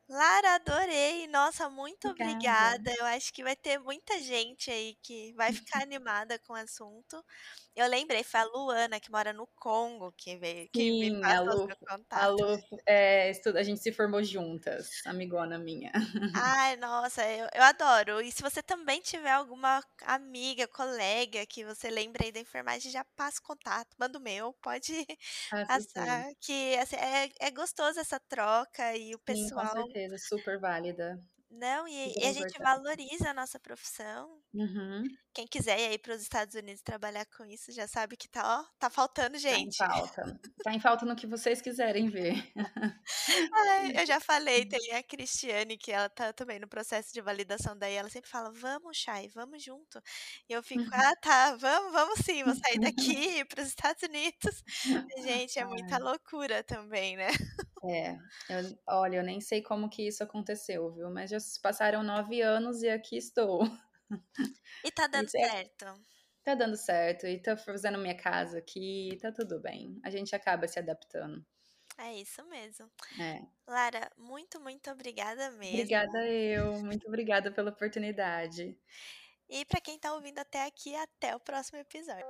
Lara, adorei. Nossa, muito Obrigada. obrigada. Eu acho que vai ter muita gente aí que vai ficar animada com o assunto. Eu lembrei, foi a Luana, que mora no Congo, que veio, que me Sim, a passou Lu, seu a contato. Lu é, estuda, a gente se formou juntas, amigona minha. Ai, nossa, eu, eu adoro. E se você também tiver alguma amiga, colega que você lembre aí da enfermagem, já passa o contato, manda o meu, pode sim. passar, que assim, é, é gostoso essa troca e o Sim, com pessoal. certeza, super válida. Não, e, e a gente valoriza a nossa profissão. Uhum. Quem quiser ir para os Estados Unidos trabalhar com isso, já sabe que tá, ó, tá faltando Tá em gente. falta. Tá em falta no que vocês quiserem ver. Ai, eu já falei, tem a Cristiane, que ela tá também no processo de validação, daí ela sempre fala, vamos, Chay, vamos junto. E eu fico, ah, tá, vamos, vamos sim, vou sair daqui e ir para os Estados Unidos. Gente, é muita loucura também, né? É. Eu- olha, eu nem sei como que isso aconteceu, viu? Mas já se passaram nove anos e aqui estou. E tá E dando é- certo. tá dando certo. E tô fazendo minha casa aqui, tá tudo bem. A gente acaba se adaptando. É isso mesmo. É. Lara, muito, muito obrigada mesmo. Obrigada eu. Muito obrigada pela oportunidade. E para quem tá ouvindo até aqui, até o próximo episódio.